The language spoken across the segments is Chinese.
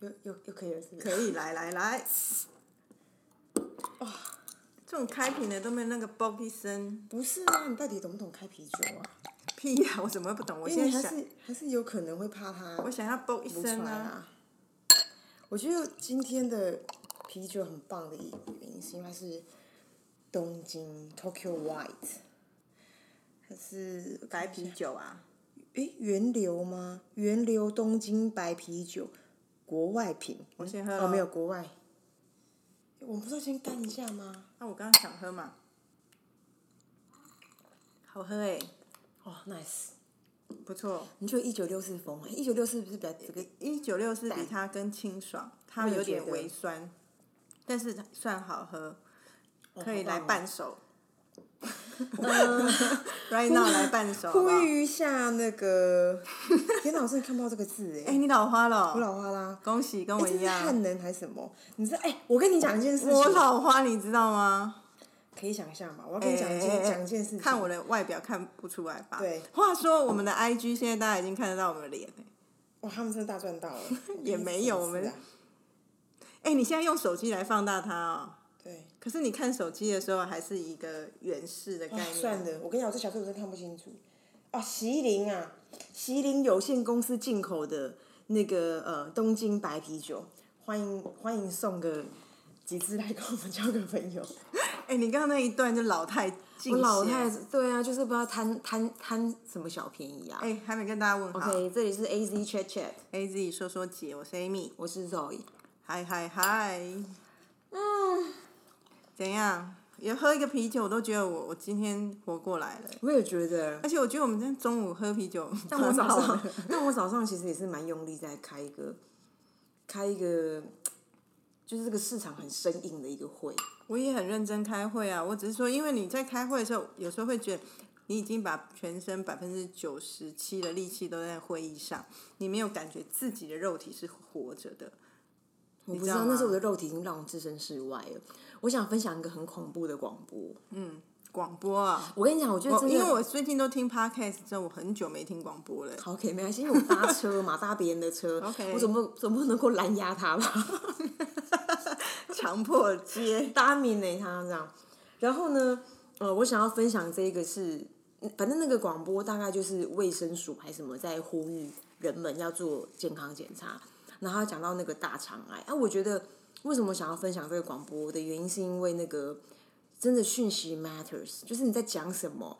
又又又可以了，是不是？可以，来来来。哇，这种开瓶的都没有那个嘣一声。不是啊，你到底懂不懂开啤酒啊？屁呀、我怎么会不懂？我现在是还是有可能会怕它我想要嘣一声啊。来啊。我觉得今天的啤酒很棒的一个原因是因为它是东京 Tokyo White，它是白啤酒啊，诶源流吗？源流东京白啤酒，国外品。我先喝哦，咯没有国外。我们不是要先干一下吗？那、我刚刚想喝嘛。好喝哎、哦，nice。不错。你觉得一九六四风？一九六四不是比较这个？一九六四比它更清爽，它有点微酸，但是算好喝，可以来好棒 right now 来伴手，好不呼好？吁一下那个，天哪，我真的看不到这个字哎、哎。你老花了我哦，老花啦。恭喜跟哎，这是我一样。汉人还是什么？你知道？哎，我跟你讲一件事情。我老花，你知道吗？可以想象嘛？我要跟你讲一件哎哎哎讲一件事情。看我的外表看不出来吧？对。话说我们的 IG 现在大家已经看得到我们的脸哎、哇，他们真的大赚到了。也没有我们哎、你现在用手机来放大它哦。对。可是你看手机的时候，还是一个远视的概啊念。算了，我跟你讲，我这小时候我真看不清楚。啊，麒麟啊，麒麟有限公司进口的那个呃东京白啤酒，欢迎欢迎送个几支来跟我们交个朋友。哎、你刚刚那一段就老太尽我老太对啊，就是不知道贪贪贪什么小便宜啊。哎、还没跟大家问好。OK，这里是 A Z Chat Chat，A Z 说说姐，我是 Amy。我是 Zoe。嗨嗨嗨。嗯。怎样？也喝一个啤酒，我都觉得我我今天活过来了。我也觉得，而且我觉得我们今天中午喝啤酒，但我早上的，但我早上其实也是蛮用力在开一个，开一个，就是这个市场很生硬的一个会。我也很认真开会啊。我只是说，因为你在开会的时候，有时候会觉得你已经把全身百分之九十七的力气都在会议上，你没有感觉自己的肉体是活着的。我不知道，知道那时候我的肉体已经让我置身事外了。我想分享一个很恐怖的广播。嗯广播啊，我跟你讲，我觉得真的，因为我最近都听 podcast 之后，我很久没听广播了。好 OK 没关系，因为我搭车嘛，搭别人的车 OK 我总不总不能够拦压他吧？强迫接，搭名呢他这样。然后呢，呃，我想要分享这个是，嗯反正那个广播大概就是卫生署还是什么在呼吁人们要做健康检查。然后他讲到那个大肠癌啊，我觉得为什么想要分享这个广播的原因，是因为那个真的讯息 matters，就是你在讲什么，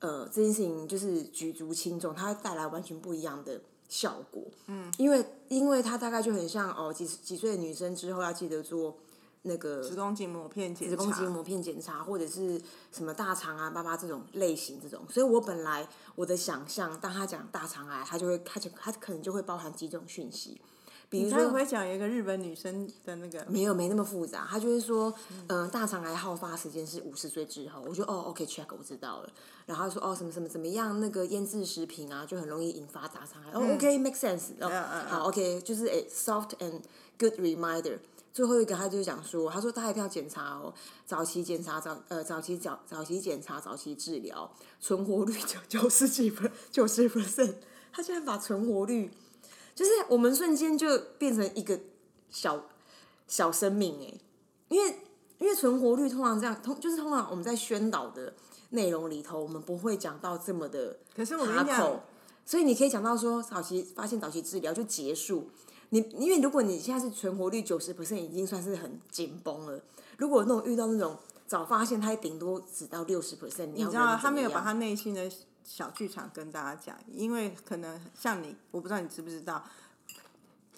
呃，这件事情就是举足轻重，它会带来完全不一样的效果。嗯，因为因为它大概就很像哦，几几岁的女生之后要记得做那个子宫颈膜片检查，子宫颈膜片检查，或者是什么大肠啊、爸爸这种类型这种，所以我本来我的想象，当他讲大肠癌，他就会他就他可能就会包含几种讯息，比如说你该不会讲一个日本女生的那个？没有没那么复杂，他就是说，嗯、大肠癌好发时间是五十岁之后，我就哦，OK check 我知道了，然后他说哦什么什么怎么样，那个腌制食品啊就很容易引发大肠癌，哦 OK make sense，哦、嗯好 OK 就是诶 soft and good reminder。最后一个，他就讲说，他说大家一定要检查哦，早期检查早呃早期早早期检查早期治疗，存活率九 九十几分九十 percent，他竟然把存活率，就是我们瞬间就变成一个小小生命哎，因为因为存活率通常这样通就是通常我们在宣导的内容里头，我们不会讲到这么的可是我跟你讲所以你可以讲到说早期发现早期治疗就结束。你因为如果你现在是存活率九十 percent 已经算是很紧绷了，如果那种遇到那种早发现，他顶多只到六十 percent，你知道他没有把他内心的小剧场跟大家讲，因为可能像你，我不知道你知不知道，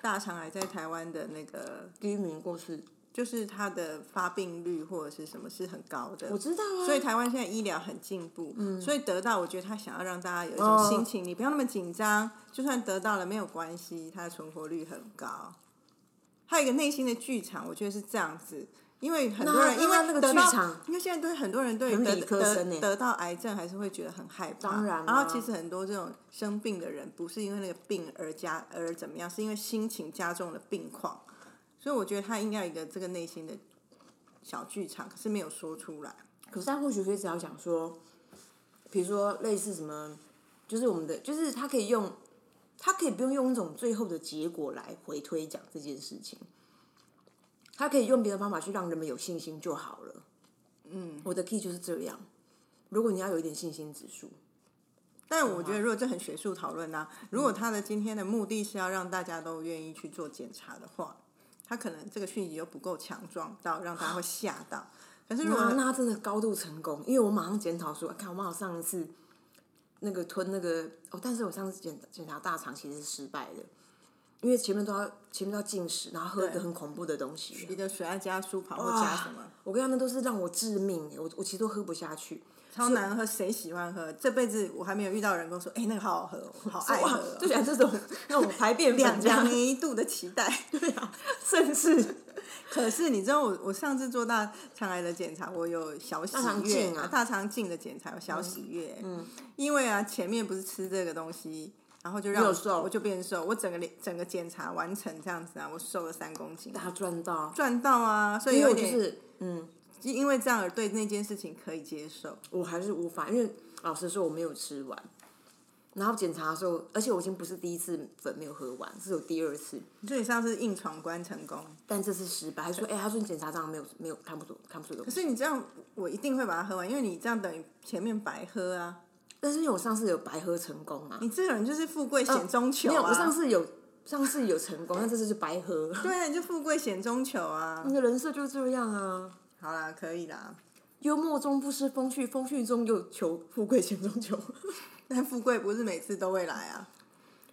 大肠癌在台湾的那个，第一名过世，就是它的发病率或者是什么是很高的。我知道啊，所以台湾现在医疗很进步，所以得到我觉得他想要让大家有一种哦心情，你不要那么紧张，就算得到了没有关系，它的存活率很高。还有一个内心的剧场，我觉得是这样子，因为很多人因为那那个剧场，因为现在对很多人对得得得到癌症还是会觉得很害怕，当然然后其实很多这种生病的人，不是因为那个病而加而怎么样，是因为心情加重了病况，所以我觉得他应该有一个这个内心的小剧场，可是没有说出来。可是他或许可以只要讲说，比如说类似什么，就是我们的，就是他可以用他可以不用用一种最后的结果来回推讲这件事情，他可以用别的方法去让人们有信心就好了。嗯，我的 key 就是这样。如果你要有一点信心指数，但我觉得，如果这很学术讨论呢，如果他的今天的目的是要让大家都愿意去做检查的话，他可能这个讯息又不够强壮到让大家会吓到。可是如果那真的高度成功，因为我马上检讨说，看我们好上一次那个吞那个哦，但是我上次检检查大肠其实是失败的，因为前面都要前面都要进食，然后喝一个很恐怖的东西。你的水要加舒跑或加什么，我跟你讲，那都是让我致命，我我其实都喝不下去。超难喝，谁喜欢喝？这辈子我还没有遇到人跟我说，哎、那个好好喝好 爱喝就喜欢这种 那种排便两两，年一度的期待。对啊，甚至可是你知道我我上次做大肠癌的检查，我有小喜悦啊大肠镜的检查有小喜悦，嗯，因为啊前面不是吃这个东西，然后就让我瘦我就变瘦，我整个脸整个检查完成这样子啊，我瘦了三公斤，大家赚到，赚到啊，所以有点、我就是嗯，因为这样而对那件事情可以接受，我还是无法，因为老实说我没有吃完。然后检查的时候，而且我已经不是第一次粉没有喝完，是有第二次，所以上次硬闯关成功。但这次失败。还说，哎、他说你检查这样没有没有看不出看不出东可西。是你这样，我一定会把它喝完，因为你这样等于前面白喝啊。但是因为我上次有白喝成功啊，你这个人就是富贵险中求啊！没有，我上次有上次有成功，但这次就白喝。对啊，你就富贵险中求啊！你的人设就是这样啊，好啦，可以啦。幽默中不失风趣，风趣中又求富贵险中求。但富贵不是每次都会来啊，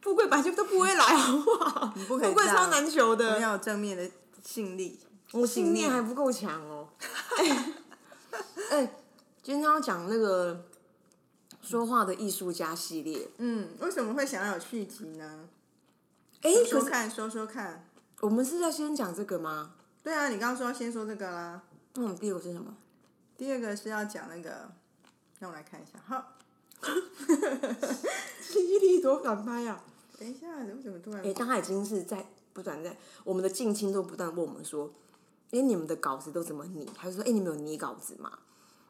富贵本来就都不会来，好不好？你不可以富贵超难求的，要有正面的信力。我信念还不够强哦。哎、哎今天要讲那个说话的艺术家系列。嗯，为什么会想要有续集呢？哎、说看，说说看。我们是要先讲这个吗？对啊，你刚刚说要先说这个啦。那我们第二个是什么？第二个是要讲那个，让我来看一下。好，记忆力多反拍啊！等一下，为什么突然？哎、大家已经是在不断在我们的近亲都不断问我们说，哎、你们的稿子都怎么拟？还是说，哎、你们有拟稿子吗？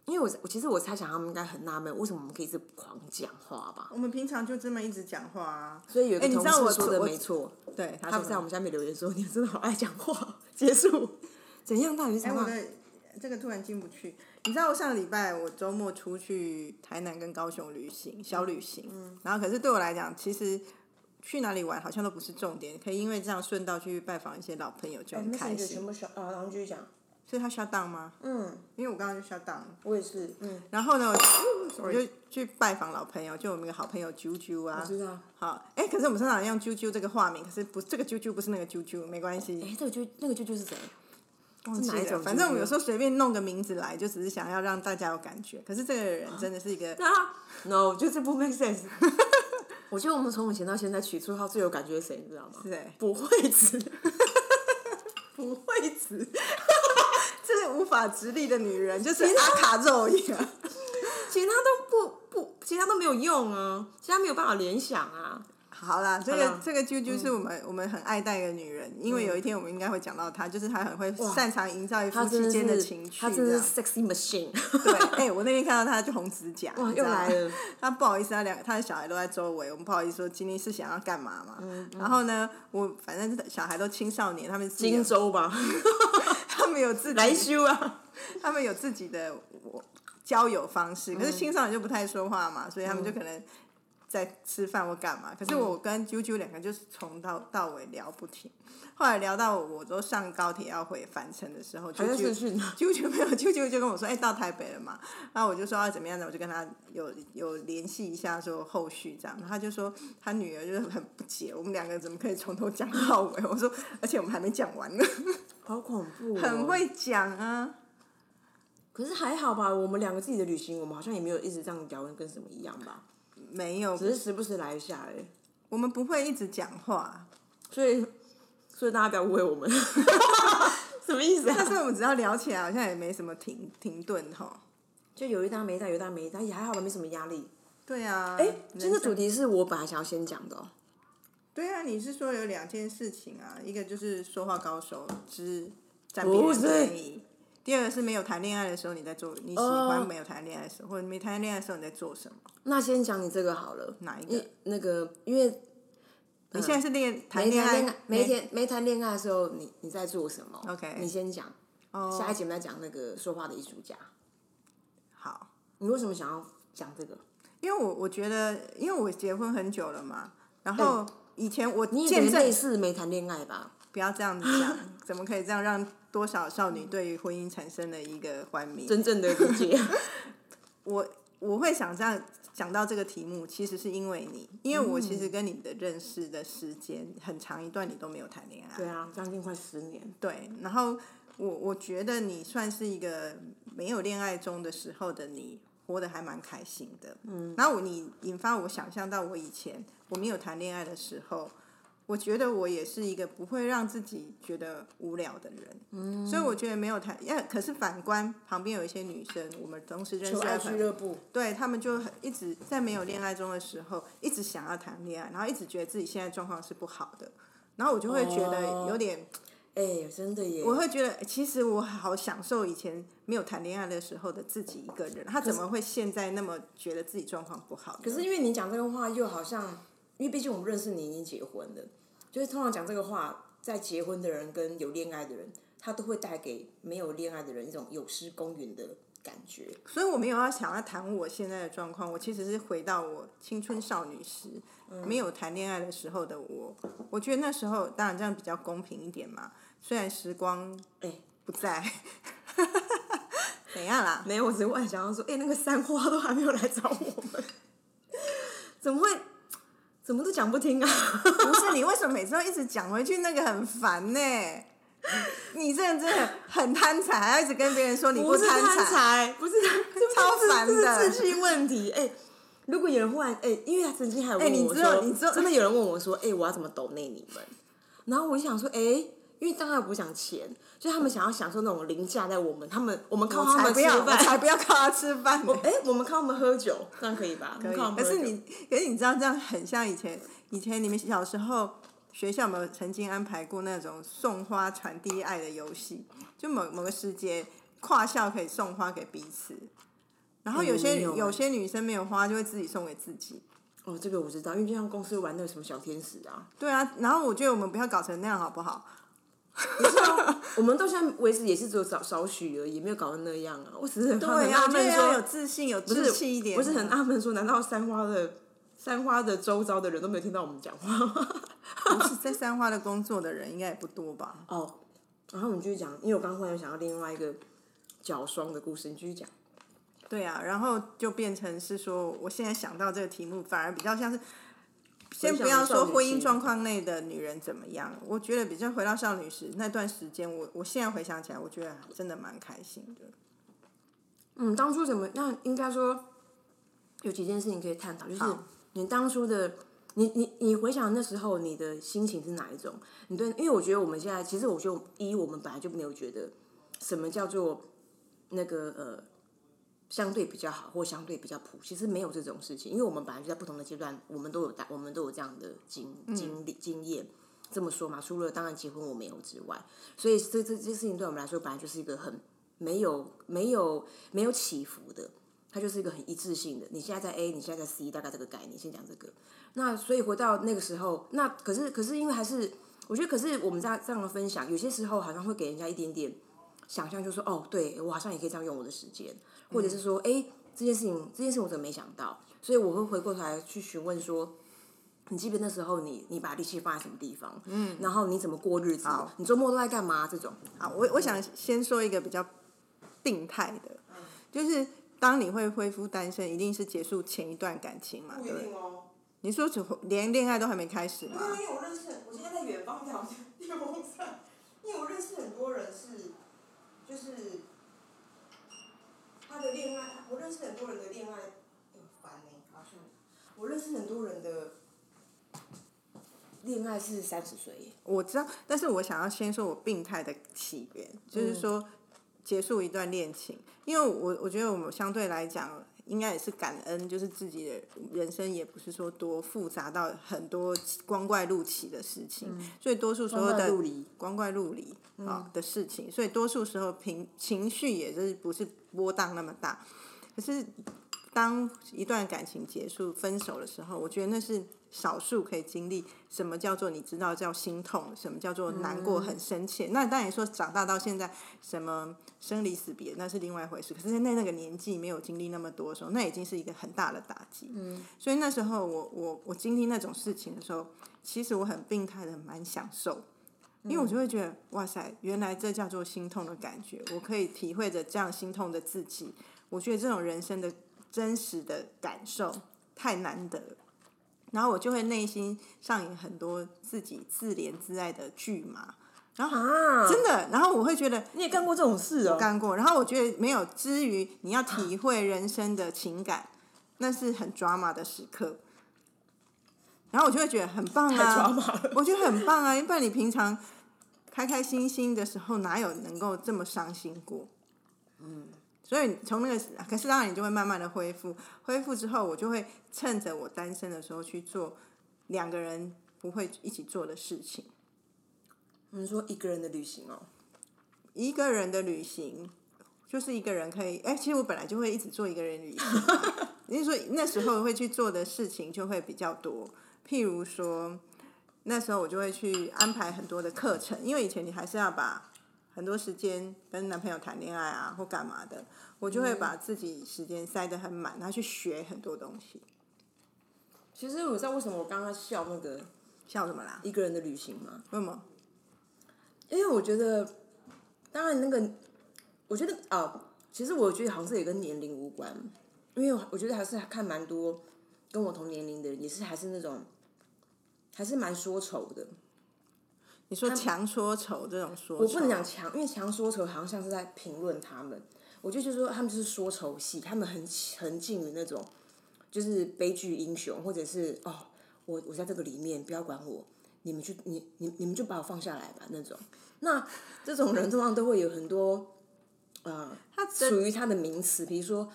因为我我其实我猜想他们应该很纳闷，为什么我们可以是狂讲话吧？我们平常就这么一直讲话啊。所以有一个同哎你知道我事说的我没错，对，他说他在我们下面留言说：“你真的好爱讲话。”结束，怎样？到底是哎，什么？我的这个突然进不去。你知道我上个礼拜我周末出去台南跟高雄旅行，小旅行。嗯然后可是对我来讲，其实去哪里玩好像都不是重点，可以因为这样顺道去拜访一些老朋友就很开心。部小啊，然后继续讲。所以他 shut down 吗？嗯，因为我刚刚就 shut down 了。我也是。嗯，然后呢，我就去拜访老朋友，就我们一个好朋友啾啾啊我。知道。好，哎，可是我们常常用啾啾这个化名，可是不，这个啾啾不是那个啾啾，没关系。哎，这个啾那个啾啾是谁？忘记了，哪一种反正我们有时候随便弄个名字来，就只是想要让大家有感觉。可是这个人真的是一个，啊，no，我觉得这不 make sense。我觉得我们从以前到现在取绰号最有感觉是谁，你知道吗？是哎，不会子。不会子，无法直立的女人，就是阿卡肉一样。其他都不不，其他都没有用啊，其他没有办法联想啊。好啦，这个这个啾啾是我们、我们很爱戴的女人，因为有一天我们应该会讲到她，就是她很会擅长营造一夫妻间的情绪，她真的是 sexy machine。对，哎、我那天看到她就红指甲，又来了。她不好意思，他两他的小孩都在周围，我们不好意思说今天是想要干嘛嘛。然后呢，我反正小孩都青少年，他们荆州吧，他们有自己来修啊。他们有自己的我 交友方式，可嗯是青少年就不太说话嘛，所以他们就可能在吃饭或干嘛。可是我跟啾啾两个就是从到到尾聊不停，后来聊到我都上高铁要回返程的时候，啾还在视啾讯啾啾没有，啾啾就跟我说，哎、到台北了嘛。然后我就说要怎么样呢？我就跟他有有联系一下，说后续这样。他就说他女儿就是很不解，我们两个怎么可以从头讲到尾？我说，而且我们还没讲完呢，好恐怖、哦，很。会讲啊。可是还好吧，我们两个自己的旅行，我们好像也没有一直这样聊，跟什么一样吧，没有，只是时不时来一下而已。我们不会一直讲话，所以，所以大家不要误会我们，什么意思但是啊？我们只要聊起来，好像也没什么停停顿哈。就有一搭没一搭，有一搭没一搭，也还好吧，没什么压力。对啊，哎、人今天的主题是我本来想要先讲的、哦，对啊，你是说有两件事情啊，一个就是说话高手之占便宜，第二个是没有谈恋爱的时候你在做，你喜哦欢没有谈恋爱的时候，或者没谈恋爱的时候你在做什么？那先讲你这个好了。哪一因个？那个，因为你现在是恋谈没恋爱没谈没谈恋爱的时候，你你在做什么 OK 你先讲。哦下一集我们要讲那个说话的艺术家。好，你为什么想要讲这个？因为我我觉得，因为我结婚很久了嘛，然后以前我你也见证等于类似没谈恋爱吧？不要这样子讲，怎么可以这样让多少少女对于婚姻产生了一个幻灭？真正的理解。我我会想这样讲到这个题目，其实是因为你，因为我其实跟你的认识的时间很长一段，你都没有谈恋爱。对啊，将近快十年。对，然后我我觉得你算是一个没有恋爱中的时候的你，活得还蛮开心的。嗯，然后我你引发我想象到我以前我没有谈恋爱的时候，我觉得我也是一个不会让自己觉得无聊的人。嗯，所以我觉得没有谈，呀，可是反观旁边有一些女生，我们同时认识俱乐部，对他们就很一直在没有恋爱中的时候，一直想要谈恋爱，然后一直觉得自己现在状况是不好的，然后我就会觉得有点。哎、真的耶！我会觉得，其实我好享受以前没有谈恋爱的时候的自己一个人。他怎么会现在那么觉得自己状况不好？可是因为你讲这个话，又好像，因为毕竟我们认识你已经结婚了，就是通常讲这个话，在结婚的人跟有恋爱的人，他都会带给没有恋爱的人一种有失公允的感觉。所以我没有要想要谈我现在的状况，我其实是回到我青春少女时、没有谈恋爱的时候的我。我觉得那时候当然这样比较公平一点嘛，虽然时光哎、不在。怎样啦？没有，我只是幻想要说，哎、那个三花都还没有来找我们，怎么会？怎么都讲不听啊？不是你为什么每次都一直讲回去？那个很烦呢、你这人真的很贪财，还要一直跟别人说你不是贪贪财，不是贪，超烦的这是自信问题。哎、如果有人忽然哎、因为他曾经还有问知道你知道真的有人问我说，哎、我要怎么抖内你们？然后我就想说，哎、因为当然不想钱，就他们想要享受那种凌驾在我们，他们我们靠他们吃才不要，我才，不要靠他吃饭我。哎、我们靠他们喝酒，这样可以吧？可以可是你，可是你知道这样很像以前，以前你们小时候学校有没有曾经安排过那种送花传递爱的游戏？就某某个时节，跨校可以送花给彼此，然后有些有些女生没有花，就会自己送给自己。哦，这个我知道，因为就像公司玩那个什么小天使啊，对啊，然后我觉得我们不要搞成那样，好不好？我们到现在为止也是只有少少许而已，没有搞成那样啊。我只是很对很啊，我觉纳闷说得要有自信，有不是志气一点。不是很纳闷说，难道三花的三花的周遭的人都没有听到我们讲话？不是在三花的工作的人应该也不多吧？哦，然后我们继续讲，因为我刚刚忽然想到另外一个脚霜的故事，你继续讲。对啊，然后就变成是说，我现在想到这个题目，反而比较像是，先不要说婚姻状况内的女人怎么样，我觉得比较回到少女时那段时间，我我现在回想起来，我觉得真的蛮开心的。嗯，当初怎么？那应该说有几件事情可以探讨，就是好你当初的，你你你回想那时候你的心情是哪一种？你对，因为我觉得我们现在，其实我觉得一我们本来就没有觉得什么叫做那个呃相对比较好或相对比较普，其实没有这种事情，因为我们本来就在不同的阶段，我们都有大，我们都有这样的经经历经验。这么说嘛，除了当然结婚我没有之外，所以这这这事情对我们来说本来就是一个很没有没有没有起伏的，它就是一个很一致性的。你现在在 A，你现在在 C，大概这个概念，先讲这个。那所以回到那个时候，那可是可是因为还是我觉得，可是我们这样这样的分享，有些时候好像会给人家一点点想象，就说哦，对我好像也可以这样用我的时间，或者是说，哎、这件事情这件事情我怎么没想到？所以我会回过头来去询问说。你记得那时候你你把力气放在什么地方？嗯，然后你怎么过日子？你周末都在干嘛？这种啊，我我想先说一个比较病态的，就是当你会恢复单身，一定是结束前一段感情嘛？对不对？哦。你说只连恋爱都还没开始吗？因为我认识，我现在在远方聊电风扇，因为我认识很多人是，就是他的恋爱，我认识很多人的恋爱，很烦呢、好像我认识很多人的恋爱是三十岁耶，我知道，但是我想要先说我病态的起源，就是说结束一段恋情，因为我我觉得我们相对来讲。应该也是感恩，就是自己的人生也不是说多复杂到很多光怪陆奇的事情，所以多数时候的光怪陆离。啊、的事情，所以多数时候平情绪也就是不是波荡那么大。可是当一段感情结束、分手的时候，我觉得那是少数可以经历什么叫做你知道叫心痛，什么叫做难过很深切。那当然说长大到现在，什么生离死别那是另外一回事。可是，在那个年纪没有经历那么多的时候，那已经是一个很大的打击。嗯，所以那时候我我我经历那种事情的时候，其实我很病态的蛮享受。因为我就会觉得，哇塞，原来这叫做心痛的感觉，我可以体会着这样心痛的自己。我觉得这种人生的真实的感受太难得，然后我就会内心上演很多自己自怜自爱的剧嘛。然后啊，真的，然后我会觉得你也干过这种事哦，干过。然后我觉得没有，之于你要体会人生的情感，那是很抓马的时刻。然后我就会觉得很棒啊，我觉得很棒啊，因为你平常。开开心心的时候，哪有能够这么伤心过？嗯，所以从那个，可是当然你就会慢慢的恢复，恢复之后，我就会趁着我单身的时候去做两个人不会一起做的事情。你说一个人的旅行哦？一个人的旅行就是一个人可以，哎，其实我本来就会一直做一个人旅行。你是说那时候会去做的事情就会比较多，譬如说。那时候我就会去安排很多的课程，因为以前你还是要把很多时间跟男朋友谈恋爱啊或干嘛的，我就会把自己时间塞得很满，然后去学很多东西。其实我知道为什么我刚刚笑那个笑什么啦？一个人的旅行吗？为什么？因为我觉得，当然那个，我觉得啊，其实我觉得好像是也跟年龄无关，因为我觉得还是看蛮多跟我同年龄的人，也是还是那种。还是蛮说愁的。你说强说愁这种说，我不能讲强，因为强说愁好像像是在评论他们。我就就说他们就是说愁戏，他们很沉浸于那种就是悲剧英雄，或者是哦，我我在这个里面不要管我，你们去你你你们就把我放下来吧那种。那这种人通常都会有很多呃，他属于他的名词，比如说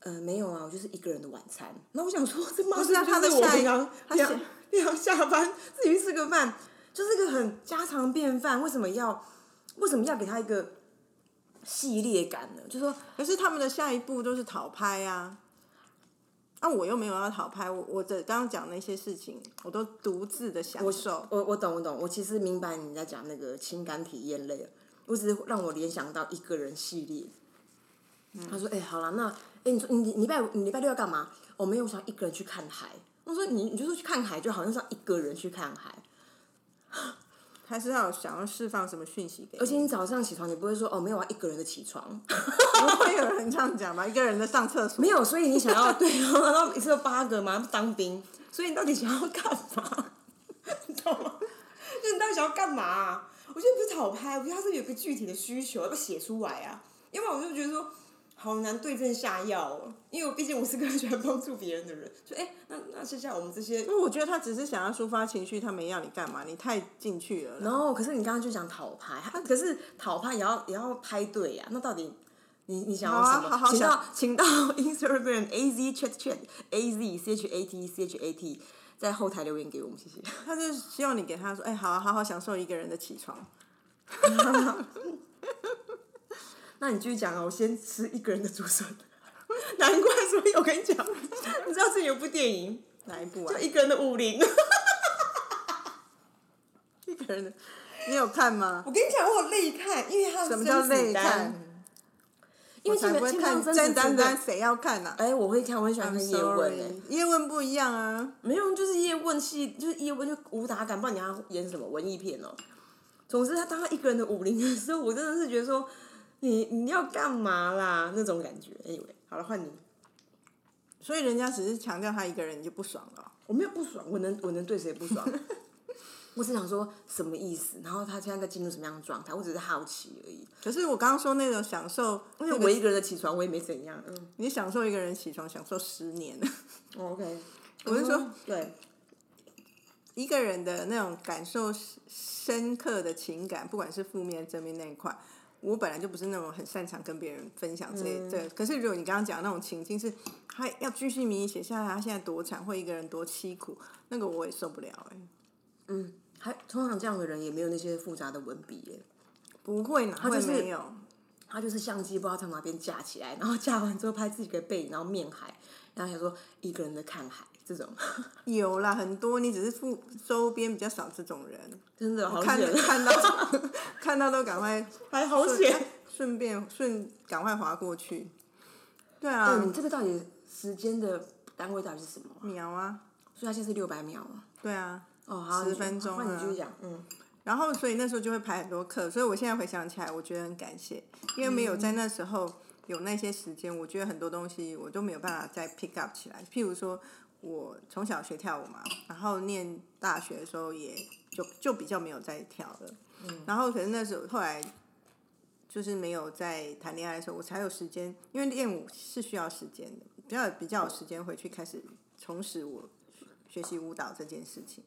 呃没有啊，我就是一个人的晚餐。那我想说，这妈是他的下一他。要下班自己吃个饭，就是个很家常便饭。为什么要为什么要给他一个系列感呢？就说，可是他们的下一步都是讨拍啊。啊，我又没有要讨拍，我我的刚刚讲那些事情，我都独自的享受。我我懂我懂，我其实明白你在讲那个情感体验类，我只是让我联想到一个人系列。他说：“哎，好了，那哎，你说你礼拜你礼拜六要干嘛？我没有想一个人去看海。”我说你，你就说去看海，就好像像一个人去看海，还是要想要释放什么讯息给？而且你早上起床，你不会说哦，没有啊，一个人的起床，不会有人这样讲吧？一个人的上厕所，没有，所以你想要对，然后一次有八个嘛，当兵，所以你到底想要干嘛？你知道吗？就你到底想要干嘛？我觉得不是讨拍，我觉得他是有个具体的需求，要不写出来啊？因为我就觉得说。好难对症下药哦，因为我毕竟我是个很喜欢帮助别人的人。就哎，那那剩下我们这些，因为我觉得他只是想要抒发情绪，他没要你干嘛，你太进去了。然后，可是你刚刚就讲讨拍，可是讨拍也要也要拍对呀。那到底你你想要什么？请到请到 Instagram A Z Chat Chat A Z C H A T C H A T 在后台留言给我们，谢谢。他就希望你给他说，哎，好好好享受一个人的起床。那你继续讲啊！我先吃一个人的竹笋，难怪，所以我跟你讲，你知道这有部电影 哪一部啊？就一个人的武林，一个人的，你有看吗？我跟你讲，我有泪看，因为他什么叫泪看？因为才不会看真单单，谁要看呢？哎，我会看，我很喜欢看叶问诶。叶问不一样啊，没有，就是叶问戏，就是叶问就武打感，不然你要演什么文艺片哦？总之，他当他一个人的武林的时候，我真的是觉得说。你你要干嘛啦？那种感觉，Anyway，好了，换你。所以人家只是强调他一个人，你就不爽了。我没有不爽，我能我能对谁不爽？我只想说什么意思？然后他现在在进入什么样的状态？我只是好奇而已。可是我刚刚说那种享受，因为我一个人的起床，我也没怎样。嗯，你享受一个人起床，享受十年。OK，我是说，对，一个人的那种感受深刻的情感，不管是负面正面那一块。我本来就不是那种很擅长跟别人分享这些，对。可是如果你刚刚讲那种情境是，他要继续迷写下来，他现在多惨，或一个人多凄苦，那个我也受不了哎。嗯，还通常这样的人也没有那些复杂的文笔耶。不会哪会没有？他就是相机不知道从哪边架起来，然后架完之后拍自己的背影，然后面海，然后想说一个人在看海，这种，有啦，很多，你只是附周边比较少这种人，真的好看险，看到 看到都赶快还好顺险。顺便顺赶快划过去。对对，啊你，这个到底时间的单位到底是什么啊？秒啊，所以它现在是六百秒啊。对啊。哦，好，10你就分钟啊换你继续讲，嗯，然后，所以那时候就会排很多课，所以我现在回想起来，我觉得很感谢，因为没有在那时候有那些时间，我觉得很多东西我都没有办法再 pick up 起来。譬如说，我从小学跳舞嘛，然后念大学的时候也就就比较没有再跳了，然后可是那时候后来就是没有在谈恋爱的时候，我才有时间，因为练舞是需要时间的，比较比较有时间回去开始重拾我学习舞蹈这件事情。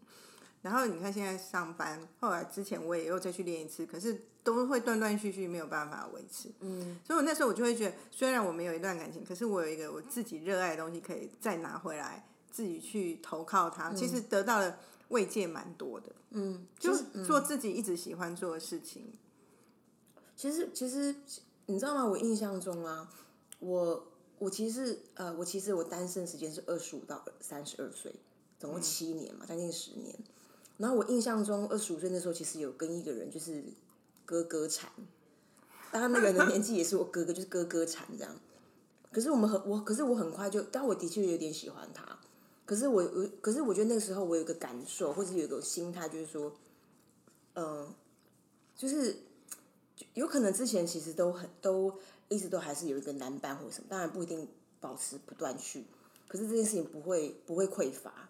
然后你看现在上班，后来之前我也又再去练一次，可是都会断断续续，没有办法维持。嗯，所以我那时候我就会觉得，虽然我没有一段感情，可是我有一个我自己热爱的东西可以再拿回来，自己去投靠它，其实得到了慰藉蛮多的。嗯，就是做自己一直喜欢做的事情。其实其实你知道吗？我印象中啊，我我其实呃，我其实我单身时间是二十五到三十二岁，总共七年嘛，将近十年。然后我印象中二十五岁那时候，其实有跟一个人就是哥哥缠，但他那个人的年纪也是我哥哥，就是哥哥缠这样。可是我们很我，可是我很快就，但我的确有点喜欢他。可是我我，可是我觉得那个时候我有一个感受，或者有一个心态，就是说，嗯、就是有可能之前其实都很都一直都还是有一个男伴或者什么，当然不一定保持不断续，可是这件事情不会不会匮乏，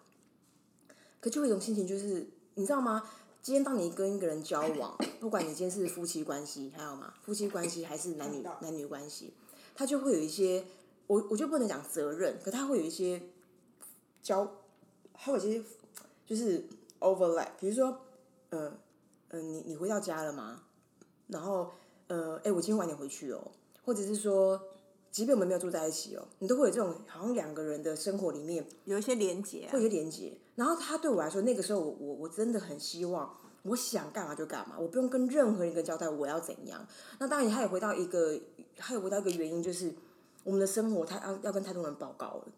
可就会有一种心情就是你知道吗？今天当你跟一个人交往，不管你今天是夫妻关系，还有吗？夫妻关系还是男女男女关系，他就会有一些我我就不能讲责任，可他会有一些交，还有一些就是 overlap，比如说，呃呃，你你回到家了吗？然后呃，哎，我今天晚点回去哦，或者是说，即便我们没有住在一起哦，你都会有这种好像两个人的生活里面有一些连结、啊会，有连接。然后他对我来说，那个时候我我我真的很希望，我想干嘛就干嘛，我不用跟任何一个交代我要怎样。那当然，他也回到一个，他也回到一个原因，就是我们的生活他要要跟太多人报告了。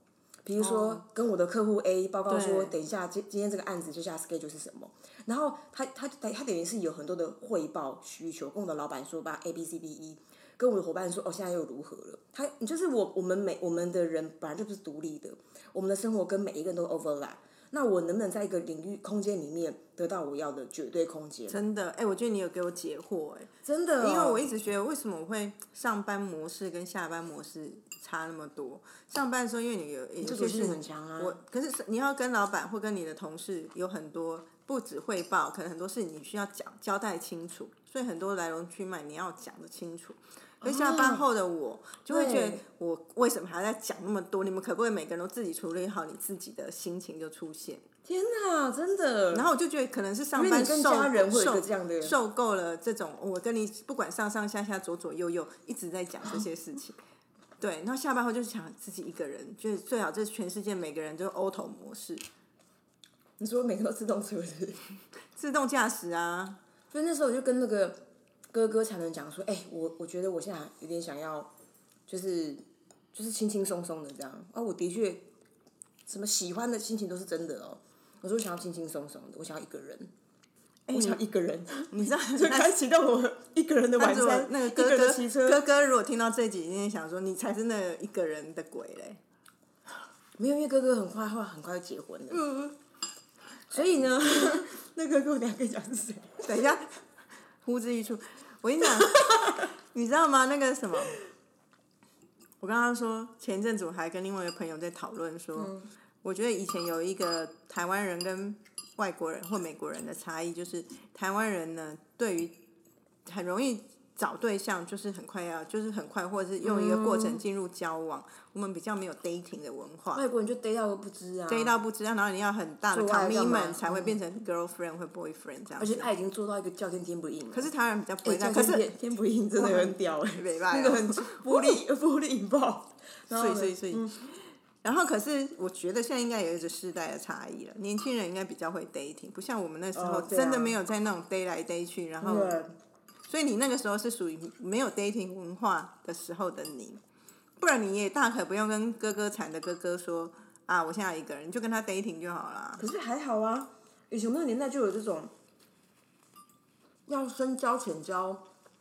比如说，跟我的客户 A 报告说，等一下今今天这个案子接下来 schedule 是什么，然后他他他他等于是有很多的汇报需求，跟我的老板说吧 A B C D E，跟我的伙伴说哦现在又如何了，他就是我我们每我们的人本来就不是独立的，我们的生活跟每一个人都 overlap，那我能不能在一个领域空间里面得到我要的绝对空间？真的，哎、我觉得你有给我解惑、哎。真的哦、因为我一直觉得，为什么我会上班模式跟下班模式差那么多？上班的时候，因为你有有些事很强啊，我可是你要跟老板或跟你的同事有很多不止汇报，可能很多事你需要讲交代清楚，所以很多来龙去脉你要讲得清楚。而下班后的我就会觉得，我为什么还要再讲那么多？你们可不可以每个人都自己处理好你自己的心情就出现？天哪，真的。然后我就觉得可能是上班受受够了这种，我跟你不管上上下下左左右右一直在讲这些事情，对，然后下班后就是想自己一个人，就是最好这全世界每个人都 auto 模式，你说每个都自动车是不是？自动驾驶啊，所以那时候我就跟那个哥哥才能讲说，哎、我我觉得我现在有点想要，就是就是轻轻松松的这样。啊，我的确什么喜欢的心情都是真的哦。我说我想要轻轻松松的，我想要一个人，我想要一个人，你知道 就开启到我一个人的晚餐，那个哥哥骑车，哥哥如果听到这集，一定想说你才是那一个人的鬼嘞。没有，因为哥哥很快会很快就结婚了，嗯，所以呢，那哥哥我等一下跟你讲是谁。等一下，呼之欲出。我跟你讲，你知道吗？那个什么，我刚刚说前一阵子我还跟另外一个朋友在讨论说，我觉得以前有一个台湾人跟外国人或美国人的差异，就是台湾人呢对于很容易找对象，就是很快要，就是很快，或者是用一个过程进入交往。我们比较没有 dating 的文化。外国人就 date 到都不知啊 date 到不知道，然后你要很大的 commitment 才会变成 girlfriend 或 boyfriend 这样。而且他已经做到一个叫天天不应。可是台湾人比较不会可是天天天不应真的有很屌哎、没办那个很玻璃玻璃引爆，所以所以所以，然后可是我觉得现在应该有一个世代的差异了，年轻人应该比较会 dating，不像我们那时候真的没有在那种 date 来 date 去，然后对。所以你那个时候是属于没有 dating 文化的时候的你，不然你也大可不用跟哥哥惨的哥哥说，啊，我现在一个人，你就跟他 dating 就好了。可是还好啊，以前那个年代就有这种要深交浅交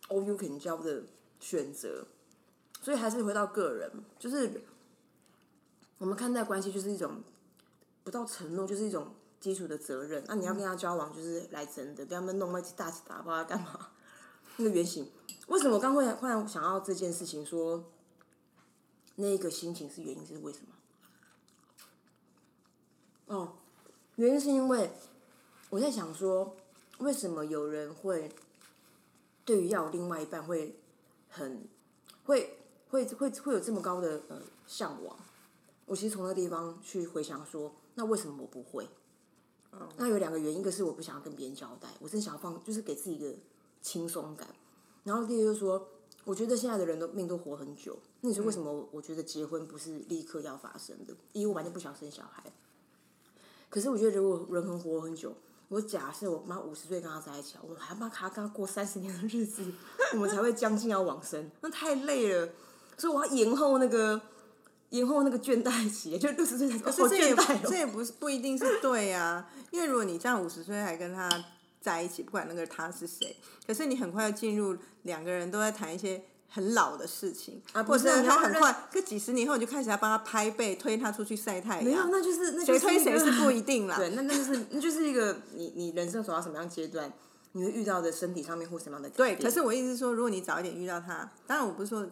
，all you can 交的选择，所以还是回到个人，就是我们看待关系就是一种不到承诺，就是一种基础的责任。那你要跟他交往，就是来真的，跟他们弄那起大起大包干嘛？那个原型，为什么我刚会忽然想到这件事情？说那个心情是原因是为什么？哦，原因是因为我在想说，为什么有人会对于要有另外一半会很会会会会有这么高的呃向往？我其实从那个地方去回想说，那为什么我不会？那有两个原因，一个是我不想要跟别人交代，我真想要放，就是给自己一个轻松感。然后第二个就是说，我觉得现在的人都命都活很久，那你说为什么我我觉得结婚不是立刻要发生的？因为我完全不想生小孩。可是我觉得如果人能活很久，我假设我妈五十岁跟他在一起，我还帮他跟他过三十年的日子，我们才会将近要往生，那太累了。所以我要延后那个延后那个倦怠期，就六十岁才可是这也好倦怠哦。这也不是不一定是对啊，因为如果你这样五十岁还跟他在一起，不管那个他是谁，可是你很快要进入两个人都在谈一些很老的事情，啊或者是不是他很快，可几十年后你就开始要帮他拍背，推他出去晒太阳没有，阳，那就是那谁推谁是不一定啦。对，那那就是那就是一个你你人生走到什么样阶段，你会遇到的身体上面或什么样的对，可是我意思是说，如果你早一点遇到他，当然我不是说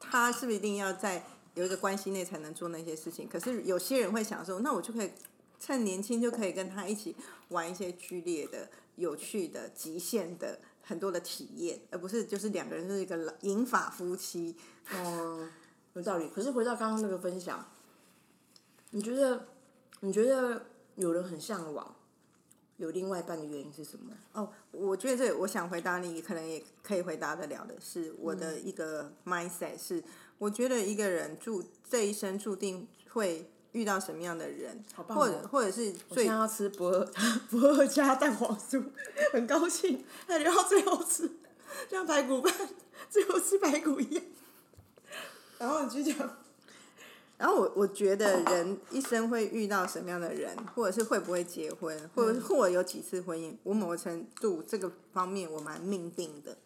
他是不是一定要在有一个关系内才能做那些事情，可是有些人会想说，那我就可以趁年轻就可以跟他一起玩一些剧烈的、有趣的、极限的很多的体验，而不是就是两个人是一个老银发夫妻。哦，有道理。可是回到刚刚那个分享，你觉得你觉得有人很向往有另外一半的原因是什么？哦，我觉得这我想回答你，可能也可以回答得了的是我的一个 mindset 是，我觉得一个人注这一生注定会遇到什么样的人，棒哦或者或者是最我现在要吃不二不二加蛋黄酥，很高兴，那留到最后吃，像排骨饭最后吃排骨一样。然后你继续讲，然后我我觉得人一生会遇到什么样的人，或者是会不会结婚，或者是或者有几次婚姻，我某个程度这个方面我蛮命定的，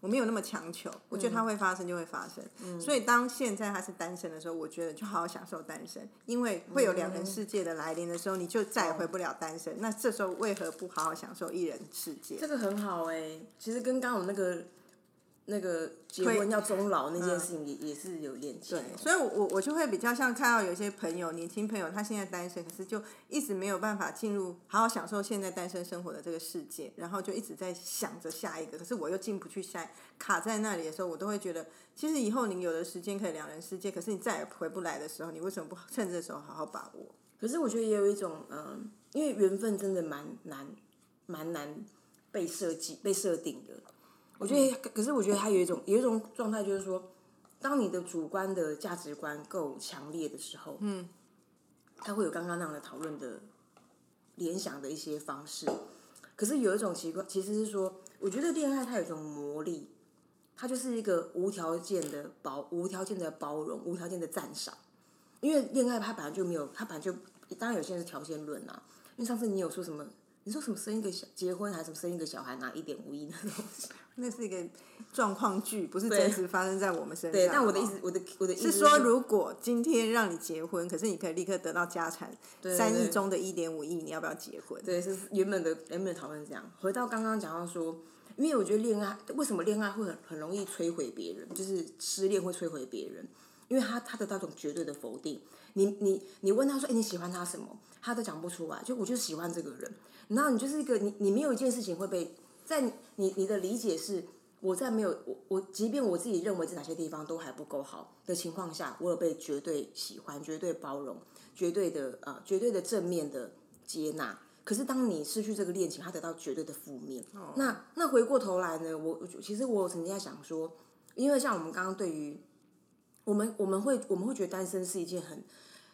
我没有那么强求，我觉得它会发生就会发生。所以当现在他是单身的时候，我觉得就好好享受单身，因为会有两人世界的来临的时候，你就再也回不了单身。那这时候为何不好好享受一人世界？这个很好哎、其实跟刚刚我那个那个结婚要终老那件事情也、也是有点对。所以我，我我就会比较像看到有些朋友，年轻朋友，他现在单身，可是就一直没有办法进入好好享受现在单身生活的这个世界，然后就一直在想着下一个，可是我又进不去下，卡在那里的时候，我都会觉得，其实以后你有的时间可以两人世界，可是你再也回不来的时候，你为什么不趁这时候好好把握？可是我觉得也有一种，嗯、因为缘分真的蛮难，蛮难被设计、被设定的。我觉得，可是我觉得他有一种有一种状态，就是说，当你的主观的价值观够强烈的时候，嗯，他会有刚刚那样的讨论的联想的一些方式。可是有一种奇怪，其实是说，我觉得恋爱它有一种魔力，它就是一个无条件的包、无条件的包容、无条件的赞赏。因为恋爱它本来就没有，它本来就当然有些人是条件论啊。因为上次你有说什么？你说什么生一个小结婚还是什么生一个小孩拿一点五亿那种？那是一个状况剧，不是真实发生在我们身上。对，但我的意思我的我的意思是说，如果今天让你结婚，可是你可以立刻得到家产对三亿中的一点五亿，你要不要结婚？对，是原本的原本的讨论是这样。回到刚刚讲到说，因为我觉得恋爱为什么恋爱会很很容易摧毁别人，就是失恋会摧毁别人，因为他他的那种绝对的否定。你你你问他说，哎、你喜欢他什么？他都讲不出来，就我就是喜欢这个人。然后你就是一个你你没有一件事情会被在你你的理解是。我在没有我我，即便我自己认为在哪些地方都还不够好的情况下，我有被绝对喜欢、绝对包容、绝对的呃、绝对的正面的接纳。可是当你失去这个恋情，它得到绝对的负面。那那回过头来呢？我我其实我曾经在想说，因为像我们刚刚对于我们我们会我们会觉得单身是一件很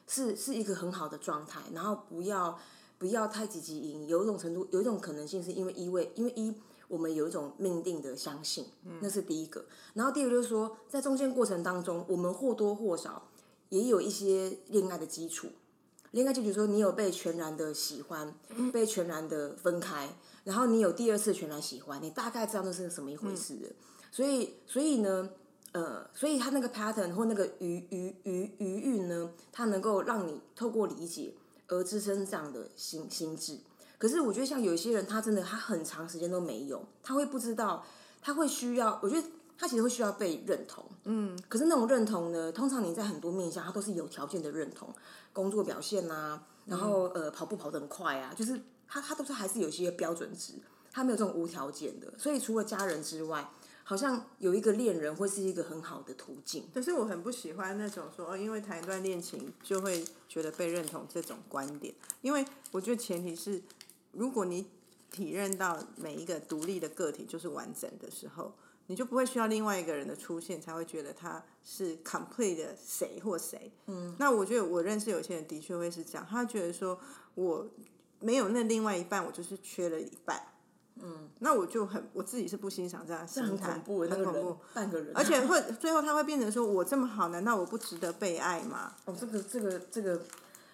是是一个很好的状态，然后不要不要太积极营，有一种程度有一种可能性是因为一位因为一我们有一种命定的相信，那是第一个。然后第二个就是说，在中间过程当中，我们或多或少也有一些恋爱的基础。恋爱就比如说你有被全然的喜欢，被全然的分开，然后你有第二次全然喜欢，你大概知道那是什么一回事的。所以，所以呢，呃，所以他那个 pattern 或那个余余余余韵呢，它能够让你透过理解而支撑这样的心心智。可是我觉得像有一些人，他真的他很长时间都没有，他会不知道，他会需要，我觉得他其实会需要被认同。嗯。可是那种认同呢，通常你在很多面向，他都是有条件的认同，工作表现啊，然后呃跑步跑得很快啊，就是他他都是还是有一些标准值，他没有这种无条件的。所以除了家人之外，好像有一个恋人会是一个很好的途径。可是我很不喜欢那种说，哦，因为谈一段恋情就会觉得被认同这种观点，因为我觉得前提是。如果你体认到每一个独立的个体就是完整的时候，你就不会需要另外一个人的出现才会觉得他是 complete 的谁或谁。嗯，那我觉得我认识有些人的确会是这样，他觉得说我没有那另外一半，我就是缺了一半。嗯，那我就很我自己是不欣赏这样心态，很恐怖，很恐怖，半个人，而且会最后他会变成说我这么好，难道我不值得被爱吗？哦，这个这个这个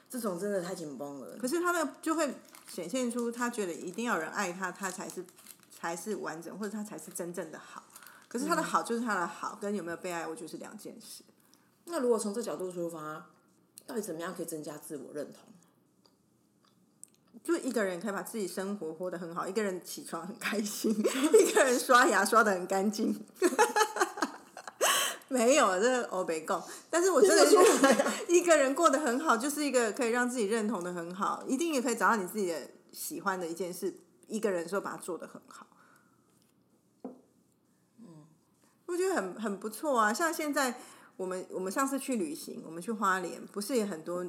这种真的太紧绷了。可是他的就会。显现出他觉得一定要有人爱他，他才是才是完整，或者他才是真正的好。可是他的好就是他的好，跟有没有被爱，我觉得是两件事。那如果从这角度出发，到底怎么样可以增加自我认同？就一个人可以把自己生活活得很好，一个人起床很开心，一个人刷牙刷的很干净。没有，这是欧北共。但是我真的觉得一个人过得很好，就是一个可以让自己认同的很好，一定也可以找到你自己的喜欢的一件事。一个人说把它做得很好，嗯，我觉得很很不错啊。像现在我们我们上次去旅行，我们去花莲，不是也很多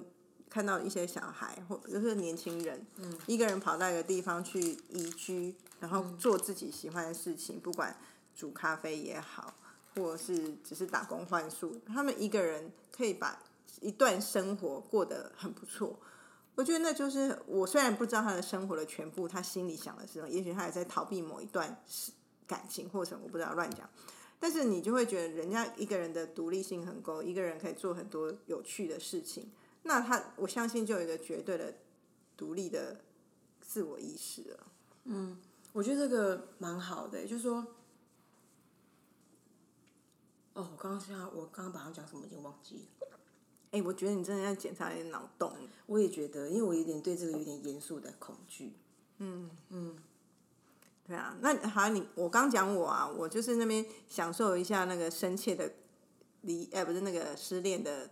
看到一些小孩或就是年轻人，嗯，一个人跑到一个地方去移居，然后做自己喜欢的事情，不管煮咖啡也好。或是只是打工换宿，他们一个人可以把一段生活过得很不错。我觉得那就是我虽然不知道他的生活的全部，他心里想的是什么，也许他也在逃避某一段感情或什么，我不知道乱讲。但是你就会觉得人家一个人的独立性很够，一个人可以做很多有趣的事情，那他我相信就有一个绝对的独立的自我意识了。嗯，我觉得这个蛮好的，就是说。哦，我刚刚现在我刚刚把它讲什么已经忘记了。哎，我觉得你真的要检查你的脑洞。我也觉得，因为我有点对这个有点严肃的恐惧。嗯嗯，对啊，那好，你我刚讲我啊，我就是那边享受一下那个深切的离，哎，不是那个失恋的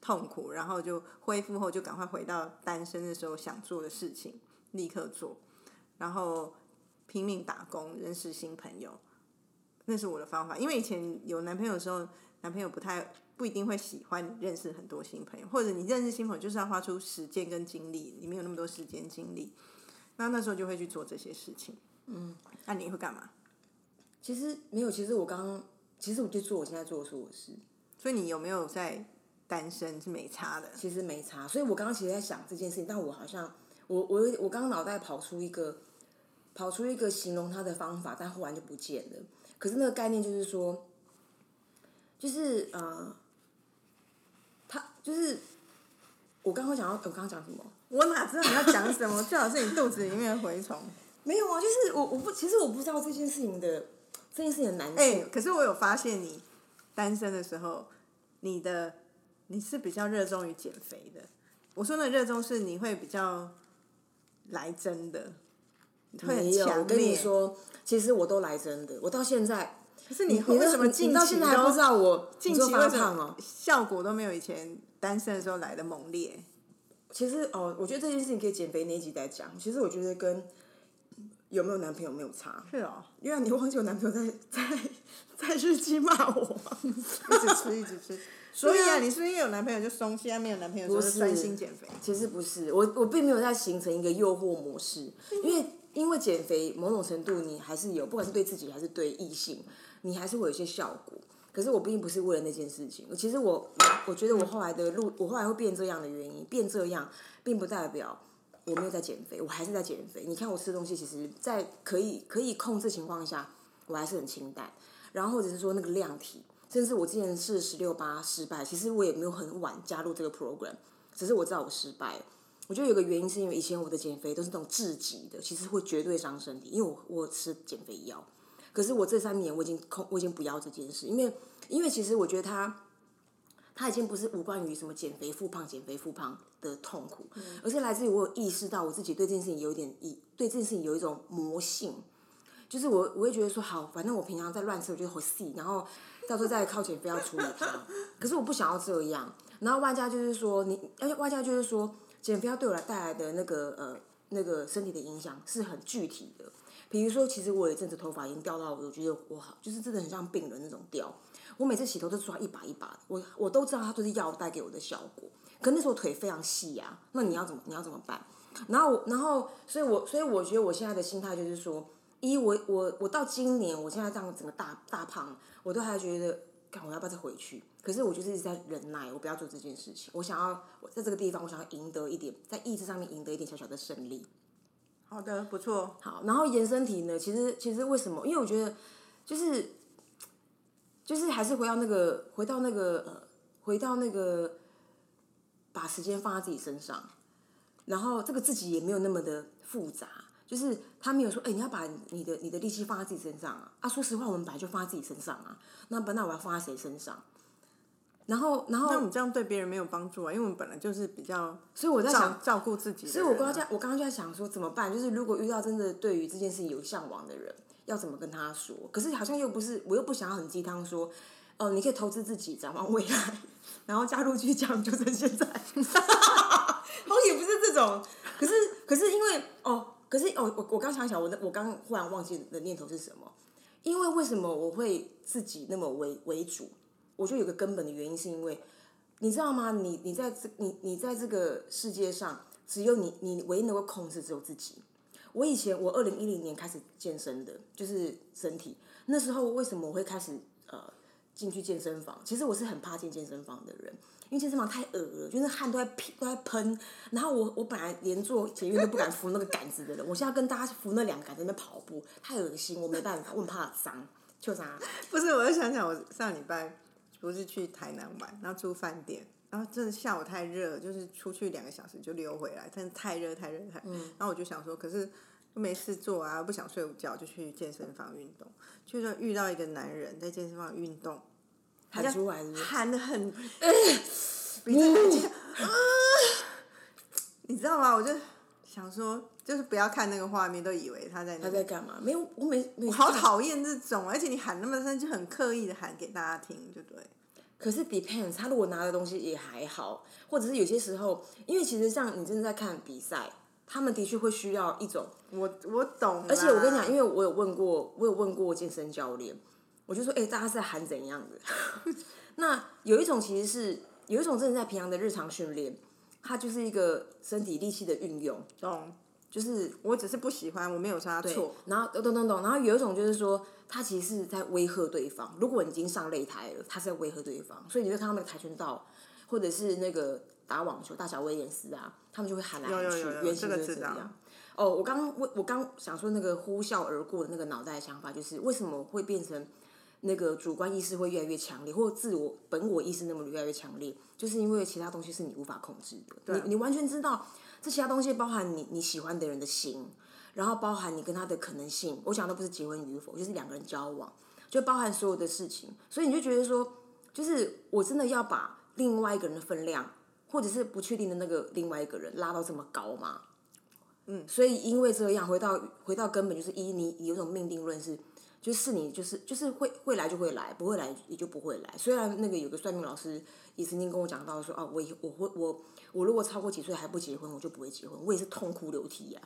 痛苦，然后就恢复后就赶快回到单身的时候想做的事情，立刻做，然后拼命打工，认识新朋友。那是我的方法，因为以前有男朋友的时候，男朋友不太不一定会喜欢你认识很多新朋友，或者你认识新朋友就是要花出时间跟精力，你没有那么多时间精力，那那时候就会去做这些事情。嗯，那你会干嘛？其实没有，其实我刚刚其实我就做我现在做的所有事，所以你有没有在单身是没差的？其实没差，所以我刚刚其实在想这件事情，但我好像我我我刚刚脑袋跑出一个跑出一个形容他的方法，但忽然就不见了。可是那个概念就是说，就是呃，他就是我刚刚讲到，我刚刚讲什么？我哪知道你要讲什么？最好是你肚子里面的蛔虫。没有啊，就是我我不，其实我不知道这件事情的这件事情的难处。哎，可是我有发现你单身的时候，你的你是比较热衷于减肥的。我说的热衷是你会比较来真的，会很强烈。其实我都来真的，我到现在。可是你为什么近期还不知道我近期发胖哦？效果都没有以前单身的时候来的猛烈。其实哦，我觉得这件事情可以减肥那一集再讲。其实我觉得跟有没有男朋友没有差。是哦，因为你忘记我男朋友在在在日记骂我，一直吃一直吃。所以啊，你是因为有男朋友就松懈，没有男朋友就专心减肥。其实不是，我我并没有在形成一个诱惑模式，因为。因为减肥某种程度你还是有，不管是对自己还是对异性，你还是会有一些效果。可是我并不是为了那件事情。其实我我觉得我后来的路，我后来会变这样的原因，变这样，并不代表我没有在减肥，我还是在减肥。你看我吃东西，其实，在可以可以控制情况下，我还是很清淡。然后或者是说那个量体，甚至我之前是十六八失败，其实我也没有很晚加入这个 program，只是我知道我失败。我觉得有个原因是因为以前我的减肥都是那种至极的，其实会绝对伤身体，因为我我吃减肥药。可是我这三年我已经控，我已经不要这件事，因为因为其实我觉得它，它已经不是无关于什么减肥复胖、减肥复胖的痛苦，而是来自于我有意识到我自己对这件事情有点一对这件事情有一种魔性，就是我我会觉得说好，反正我平常在乱吃，我觉得好细，然后到时候再靠减肥要处理它，可是我不想要这样。然后外加就是说你，而且外加就是说减肥要对我来带来的那个呃那个身体的影响是很具体的。比如说，其实我有一阵子头发已经掉到，我觉得我好，就是真的很像病人那种掉。我每次洗头都抓一把一把的，我我都知道它都是药带给我的效果。可那时候腿非常细呀，那你要怎么你要怎么办？然后然后，所以我所以我觉得我现在的心态就是说，一我我我到今年我现在这样整个大大胖，我都还觉得，看我要不要再回去？可是我就是一直在忍耐，我不要做这件事情。我想要我在这个地方，我想要赢得一点，在意志上面赢得一点小小的胜利。好的，不错。好，然后延伸题呢？其实其实为什么？因为我觉得就是就是还是回到那个回到那个呃回到那个把时间放在自己身上，然后这个自己也没有那么的复杂。就是他没有说，哎，你要把你的你的力气放在自己身上啊！啊，说实话，我们本来就放在自己身上啊。那不，那我要放在谁身上？然后，然后那我们这样对别人没有帮助啊，因为我们本来就是比较，所以我在想照顾自己。所以我刚刚在，我刚刚就在想说怎么办？就是如果遇到真的对于这件事情有向往的人，要怎么跟他说？可是好像又不是，我又不想要很鸡汤说，哦，你可以投资自己，展望未来，然后加入去讲，就趁现在。好像也不是这种，可是可是因为哦。可是哦，我我刚想想，我的我刚忽然忘记的念头是什么？因为为什么我会自己那么为为主？我觉得有个根本的原因，是因为你知道吗？你你在这你你在这个世界上，只有你你唯一能够控制只有自己。我以前我二零一零年开始健身的，就是身体那时候为什么我会开始呃进去健身房？其实我是很怕进健身房的人。因为健身房太恶了，就是汗都在喷都在喷，然后我我本来连做捷运都不敢扶那个杆子的人，我现在跟大家扶那两个杆在那跑步，太恶心，我没办法，我很怕脏，就啥？不是，我就想想，我上礼拜不是去台南玩，然后住饭店，然后真的下午太热，就是出去两个小时就溜回来，但是太热太热太，然后我就想说，可是没事做啊，不想睡午觉，就去健身房运动，就是遇到一个男人在健身房运动。喊出来，喊的很，鼻子你知道吗？我就想说，就是不要看那个画面，都以为他在他在干嘛？没有，我没，我好讨厌这种，而且你喊那么声，就很刻意的喊给大家听，就对。可是 depends，他如果拿的东西也还好，或者是有些时候，因为其实像你真的在看比赛，他们的确会需要一种，我我懂。而且我跟你讲，因为我有问过，我有问过健身教练。我就说，哎，大家在喊怎样的？那有一种其实是有一种真的在平常的日常训练，它就是一个身体力气的运用。懂，就是我只是不喜欢，我没有他错。然后，懂懂懂，然后有一种就是说，他其实是在威吓对方。如果你已经上擂台了，他是在威吓对方，所以你会看到那个跆拳道，或者是那个打网球，大小威廉斯啊，他们就会喊来喊去，原型就是这样。哦，我刚我我刚想说那个呼啸而过的那个脑袋想法，就是为什么会变成？那个主观意识会越来越强烈，或者自我本我意识那么越来越强烈，就是因为其他东西是你无法控制的。你你完全知道这其他东西包含你你喜欢的人的心，然后包含你跟他的可能性。我想的不是结婚与否，就是两个人交往，就包含所有的事情。所以你就觉得说，就是我真的要把另外一个人的分量，或者是不确定的那个另外一个人拉到这么高吗？嗯，所以因为这样，回到回到根本就是一，你有种命定论是。就是你就是就是会会来就会来，不会来也就不会来。虽然那个有个算命老师也曾经跟我讲到说，哦，我我会我我如果超过几岁还不结婚，我就不会结婚。我也是痛哭流涕呀。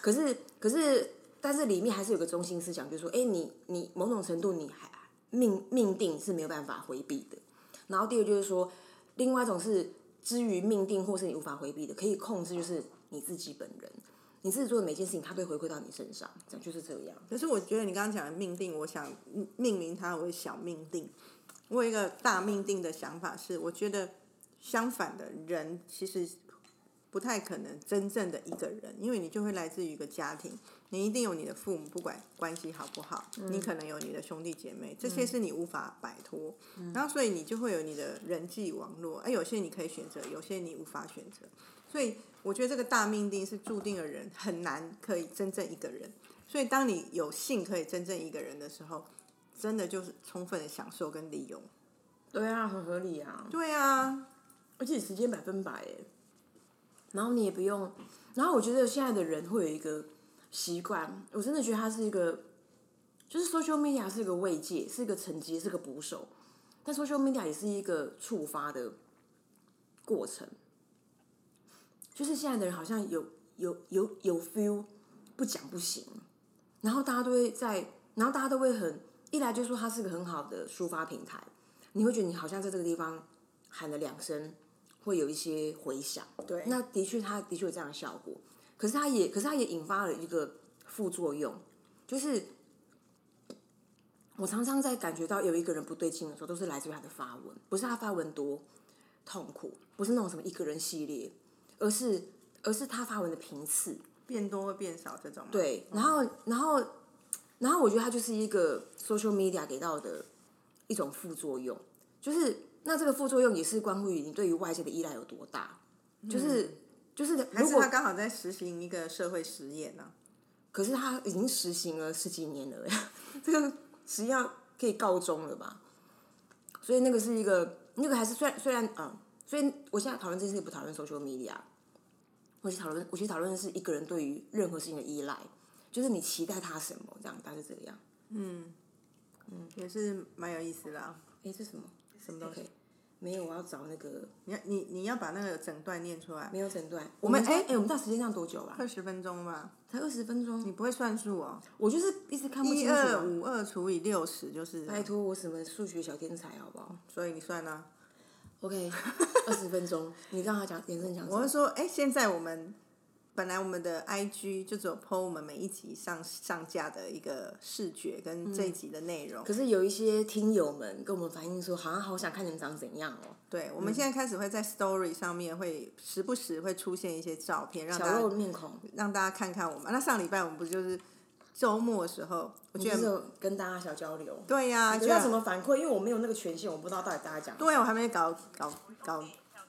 可是可是，但是里面还是有个中心思想，就是说，哎，你你某种程度你还命命定是没有办法回避的。然后第二就是说，另外一种是之于命定或是你无法回避的，可以控制就是你自己本人。你自己做的每件事情，它都回馈到你身上，这样就是这样。可是我觉得你刚刚讲的命定，我想命名它为小命定。我有一个大命定的想法是，我觉得相反的人其实不太可能真正的一个人，因为你就会来自于一个家庭，你一定有你的父母，不管关系好不好，你可能有你的兄弟姐妹，这些是你无法摆脱，然后所以你就会有你的人际网络，哎，有些你可以选择，有些你无法选择，所以我觉得这个大命定是注定的人很难可以真正一个人，所以当你有幸可以真正一个人的时候，真的就是充分的享受跟利用。对啊，很合理啊。对啊，而且时间百分百哎，然后你也不用，然后我觉得现在的人会有一个习惯，我真的觉得它是一个，就是 social media 是一个慰藉，是一个承接，是个捕手，但 social media 也是一个触发的过程，就是现在的人好像有有有有 feel，不讲不行，然后大家都会在，然后大家都会很一来就说它是个很好的抒发平台，你会觉得你好像在这个地方喊了两声。会有一些回响，对，那的确，它的确有这样的效果。可是它也，可是它也引发了一个副作用，就是我常常在感觉到有一个人不对劲的时候，都是来自于他的发文，不是他发文多痛苦，不是那种什么一个人系列，而是而是他发文的频次变多会变少这种。对，然后然后然后我觉得它就是一个 social media 给到的一种副作用，就是。那这个副作用也是关乎于你对于外界的依赖有多大，就是就是，还是他刚好在实行一个社会实验呢？可是他已经实行了十几年了呀，这个实际上可以告终了吧？所以那个是一个，那个还是虽然虽然啊，所以我现在讨论这件事不讨论 social media，我去讨论，我去讨论的是一个人对于任何事情的依赖，就是你期待他什么，这样大概是这个样。嗯嗯，也是蛮有意思的啊。哎，这什么？什么东西？没有，我要找那个。你要你你要把那个整段念出来。没有整段。我们哎哎，我们到时间上多久了？二十分钟吧。才二十分钟。你不会算数哦。我就是一直看不清楚。一二五二除以六十就是。拜托，我什么数学小天才，好不好？所以你算呢？OK，二十分钟。你让他讲，延伸讲。我是说，哎，现在我们。本来我们的 I G 就只有 PO 我们每一集上上架的一个视觉跟这一集的内容。可是有一些听友们跟我们反映说，好像好想看你们长怎样哦。对，我们现在开始会在 Story 上面会时不时会出现一些照片，让大家面孔，让大家看看我们。那上礼拜我们不就是周末的时候，我觉得跟大家小交流。对呀，得到什么反馈？因为我没有那个权限，我不知道到底大家讲。对，我还没搞搞搞，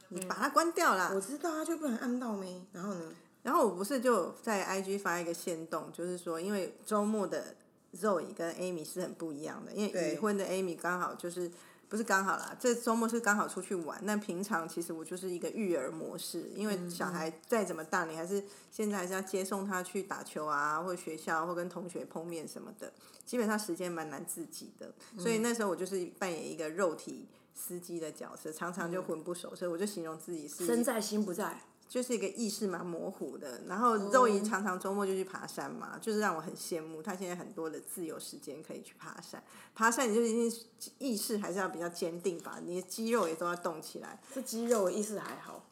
你把它关掉了。我知道啊，就不能按到没？然后呢？然后我不是就在 IG 发一个线动，就是说，因为周末的 Zoe 跟 Amy 是很不一样的，因为已婚的 Amy 刚好就是不是刚好啦，这周末是刚好出去玩。那平常其实我就是一个育儿模式，因为小孩再怎么大，你还是现在还是要接送他去打球啊，或学校或跟同学碰面什么的，基本上时间蛮难自己的。所以那时候我就是扮演一个肉体司机的角色，常常就魂不守舍，我就形容自己是身在心不在。就是一个意识蛮模糊的，然后肉姨常常周末就去爬山嘛，就是让我很羡慕。她现在很多的自由时间可以去爬山，爬山你就一定意识还是要比较坚定吧，你的肌肉也都要动起来。这肌肉意识还好。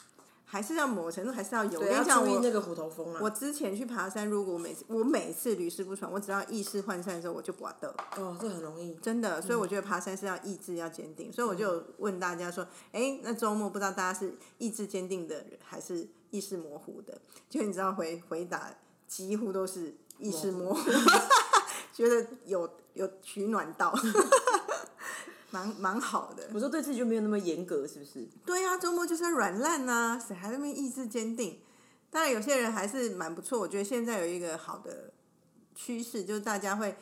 还是要某程度还是要有。我跟你讲，我那个虎头蜂啊。我之前去爬山，如果每次我每次屡试不爽，我只要意识涣散的时候，我就不得。哦，这很容易。真的，所以我觉得爬山是要意志要坚定。所以我就问大家说：，哎，那周末不知道大家是意志坚定的，还是意识模糊的？就你知道回回答几乎都是意识模糊，觉得有有取暖到。蛮蛮好的，我说对自己就没有那么严格，是不是？对呀，周末就是要软烂呐，谁还那么意志坚定？当然，有些人还是蛮不错。我觉得现在有一个好的趋势，就是大家会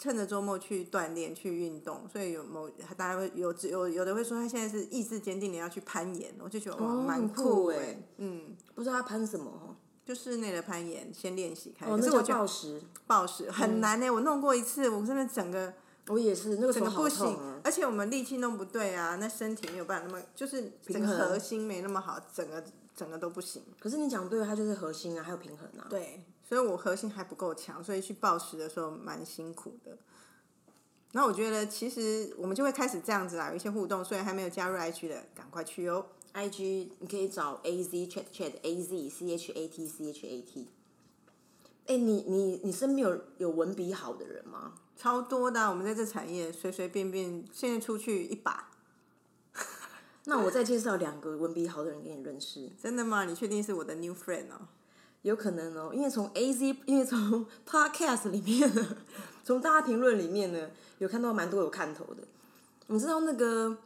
趁着周末去锻炼、去运动。所以有某大家会有有有的会说，他现在是意志坚定的要去攀岩，我就觉得哇，蛮酷哎。嗯，不知道他攀什么就室内的攀岩，先练习开。哦，那叫暴食，暴食很难呢。我弄过一次，我真的整个。我也是，那个整个不行，而且我们力气弄不对啊，那身体没有办法那么，就是整个核心没那么好，整个整个都不行。可是你讲对，它就是核心啊，还有平衡啊。对，所以我核心还不够强，所以去暴食的时候蛮辛苦的。那我觉得其实我们就会开始这样子啦，有一些互动，所以还没有加入 IG 的，赶快去哦。IG 你可以找 AZ Chat Chat AZ C H A T C H A T。哎，你你你身边有有文笔好的人吗？超多的，我们在这产业随随便便，现在出去一把。那我再介绍两个文笔好的人给你认识，真的吗？你确定是我的 new friend 哦？有可能哦，因为从 A Z，因为从 Podcast 里面呢，从大家评论里面呢，有看到蛮多有看头的。你知道那个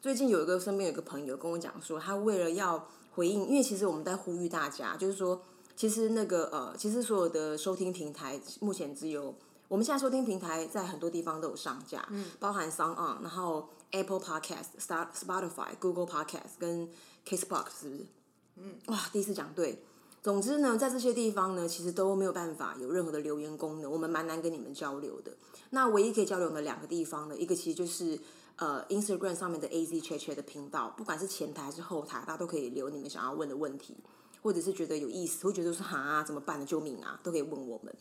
最近有一个身边有一个朋友跟我讲说，他为了要回应，因为其实我们在呼吁大家，就是说，其实那个呃，其实所有的收听平台目前只有我们现在收听平台在很多地方都有上架，嗯，包含 s o n On，然后 Apple Podcast、Star Spotify、Google Podcast 跟 Castbox 是不是？嗯，哇，第一次讲对。总之呢，在这些地方呢，其实都没有办法有任何的留言功能，我们蛮难跟你们交流的。那唯一可以交流的两个地方呢，一个其实就是呃 Instagram 上面的 AZ Chat Chat 的频道，不管是前台还是后台，大家都可以留你们想要问的问题，或者是觉得有意思，会觉得说哈怎么办呢？救命啊，都可以问我们。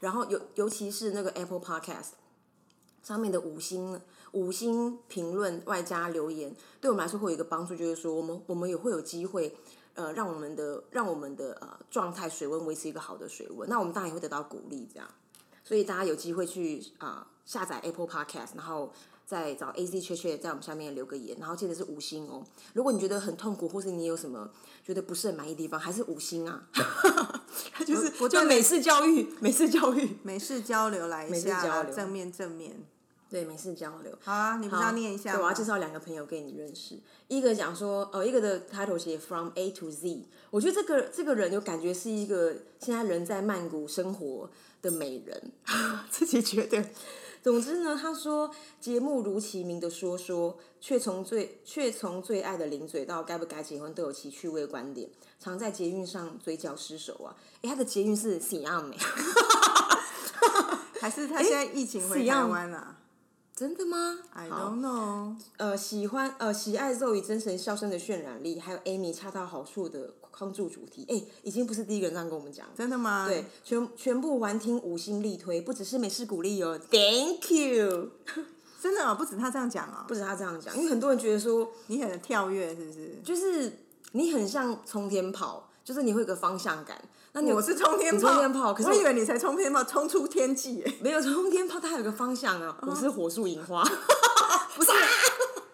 然后尤尤其是那个 Apple Podcast 上面的五星五星评论外加留言，对我们来说会有一个帮助，就是说我们我们也会有机会。呃，让我们的让我们的呃状态水温维持一个好的水温，那我们当然也会得到鼓励，这样。所以大家有机会去啊下载 Apple Podcast，然后再找 A Z 确确在我们下面留个言，然后记得是五星哦。如果你觉得很痛苦，或是你有什么觉得不是很满意的地方，还是五星啊。就是就美式教育，美式教育，美式交流来一下，正面正面。对，没事交流。好啊，你不要念一下。我要介绍两个朋友给你认识。一个讲说，呃，一个的 title 写 From A to Z，我觉得这个这个人有感觉是一个现在人在曼谷生活的美人，自己觉得。总之呢，他说节目如其名的说说，却从最却从最爱的零嘴到该不该结婚都有其趣味观点，常在捷运上嘴角失手啊。哎，他的捷运是怎样的？还是他现在疫情回 台湾了？真的吗？I don't know。呃，喜欢呃喜爱肉与真神笑声的渲染力，还有 Amy 恰到好处的框住主题，哎，已经不是第一个人这样跟我们讲。真的吗？对，全全部完听五星力推，不只是美式鼓励哦，Thank you。真的哦，不止他这样讲哦，不止他这样讲，因为很多人觉得说你很跳跃，是不是？就是你很像冲天炮，就是你会有个方向感。那你我是冲天炮，可是我以为你才冲天炮，冲出天际。没有冲天炮，它有个方向啊。我是火树银花，不是，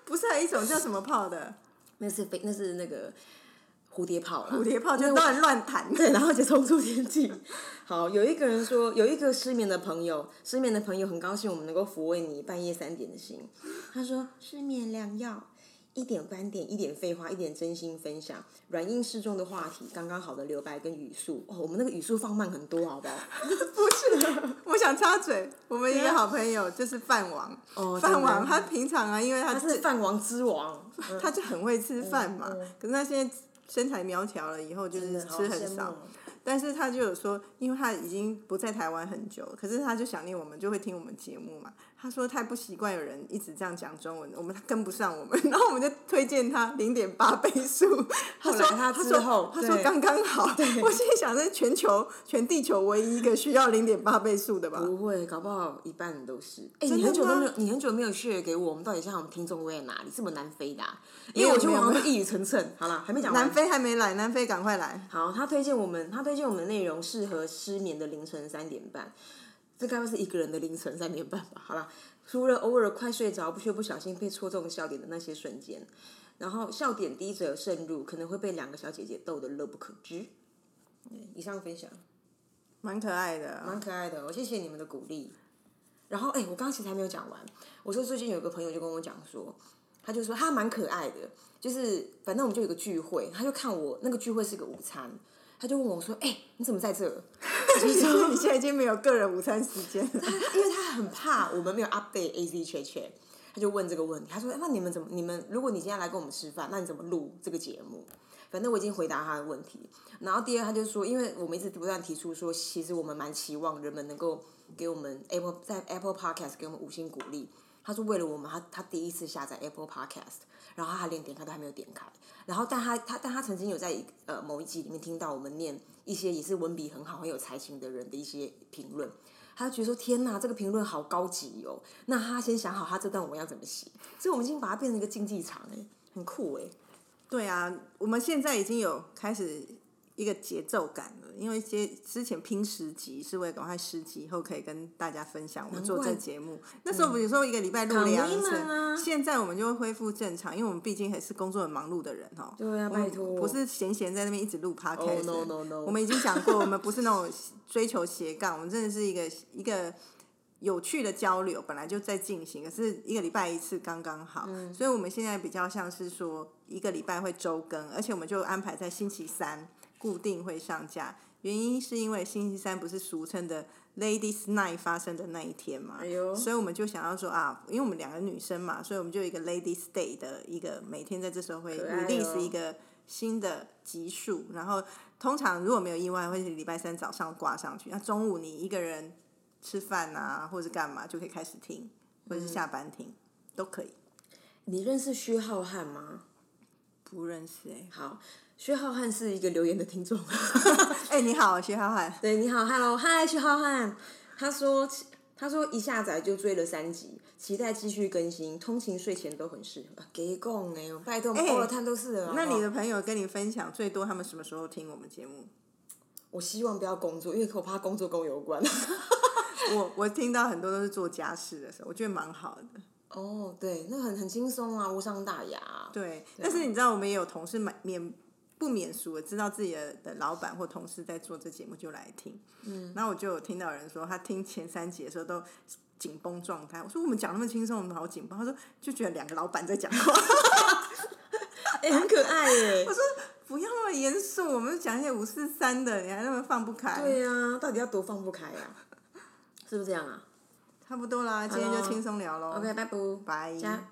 不是还有一种叫什么炮的？那是飞，那是那个蝴蝶炮蝴蝶炮就乱乱弹，对，然后就冲出天际。好，有一个人说，有一个失眠的朋友，失眠的朋友很高兴我们能够抚慰你半夜三点的心。他说：失眠良药。一点观点，一点废话，一点真心分享，软硬适中的话题，刚刚好的留白跟语速。哦，我们那个语速放慢很多，好不好？不是，我想插嘴。我们一个好朋友就是饭王，饭王他平常啊，因为他是饭王之王，他就很会吃饭嘛。可是他现在身材苗条了，以后就是吃很少。但是他就有说，因为他已经不在台湾很久，可是他就想念我们，就会听我们节目嘛。他说太不习惯有人一直这样讲中文，我们他跟不上我们，然后我们就推荐他零点八倍速。他说他之后，他说刚刚好。我心里想，是全球全地球唯一一个需要零点八倍速的吧？不会，搞不好一半都是。哎，你很久都没有，你很久没有 share 给我，我们到底现在我们听众位在哪里？这么难飞的？因为我觉得我好像一语成谶。好了，还没讲完。南非还没来，南非赶快来。好，他推荐我们，他推荐我们的内容适合失眠的凌晨三点半。这该不是一个人的凌晨三点半吧？好了。除了偶尔快睡着，不却不小心被戳中笑点的那些瞬间，然后笑点低者渗入，可能会被两个小姐姐逗得乐不可支。以上分享，蛮可爱的，蛮可爱的，我谢谢你们的鼓励。然后，哎，我刚刚其实还没有讲完。我说最近有个朋友就跟我讲说，他就说他蛮可爱的，就是反正我们就有个聚会，他就看我那个聚会是个午餐。他就问我说：“哎，你怎么在这？” 就说你现在已经没有个人午餐时间。了 因为他很怕我们没有 update A Z 圈圈，他就问这个问题。他说：“那你们怎么？你们如果你今天来跟我们吃饭，那你怎么录这个节目？”反正我已经回答他的问题。然后第二，他就说：“因为我们一直不断提出说，其实我们蛮期望人们能够给我们 Apple 在 Apple Podcast 给我们五星鼓励。”他说：“为了我们，他他第一次下载 Apple Podcast，然后他连点开都还没有点开。”然后，但他他但他曾经有在呃某一集里面听到我们念一些也是文笔很好、很有才情的人的一些评论，他就觉得说：“天哪，这个评论好高级哦！”那他先想好他这段我要怎么写，所以我们已经把它变成一个竞技场哎，很酷哎。对啊，我们现在已经有开始一个节奏感了，因为接之前拼十集是为了赶快十集以后可以跟大家分享我们做这节目。那时候有时候一个礼拜录两次，嘛现在我们就会恢复正常，因为我们毕竟还是工作很忙碌的人哈。对啊，拜托，不是闲闲在那边一直录 podcast。no, no, no 我们已经讲过，我们不是那种追求斜杠，我们真的是一个一个有趣的交流，本来就在进行，可是一个礼拜一次刚刚好。嗯所以我们现在比较像是说一个礼拜会周更，而且我们就安排在星期三固定会上架。原因是因为星期三不是俗称的 Ladies Night 发生的那一天嘛，哎所以我们就想要说啊，因为我们两个女生嘛，所以我们就有一个 Ladies Day 的一个每天在这时候会 release 一个新的集数，然后通常如果没有意外，会是礼拜三早上挂上去。那中午你一个人吃饭啊，或者干嘛，就可以开始听，或者是下班听，都可以。你认识薛浩瀚吗？不认识哎、好，薛浩瀚是一个留言的听众。哎、你好，薛浩瀚。对，你好，Hello，嗨，薛浩瀚。他说，他说一下载就追了三集，期待继续更新，通勤睡前都很适合。给供哎，拜托，哎偶尔看都是了。那你的朋友跟你分享最多，他们什么时候听我们节目？我希望不要工作，因为我怕工作跟我有关。我我听到很多都是做家事的时候，我觉得蛮好的。哦，对，那很很轻松啊，无伤大雅。对，但是你知道，我们也有同事免免不免俗的，知道自己的的老板或同事在做这节目就来听。嗯，然后我就有听到有人说，他听前三集的时候都紧绷状态。我说我们讲那么轻松，我们好紧绷。他说就觉得两个老板在讲话，哎、很可爱耶。不要那么严肃，我们讲一些五四三的，你还那么放不开。对呀、到底要多放不开呀、是不是这样啊 差不多啦，今天就轻松聊喽。？OK，拜拜。拜。加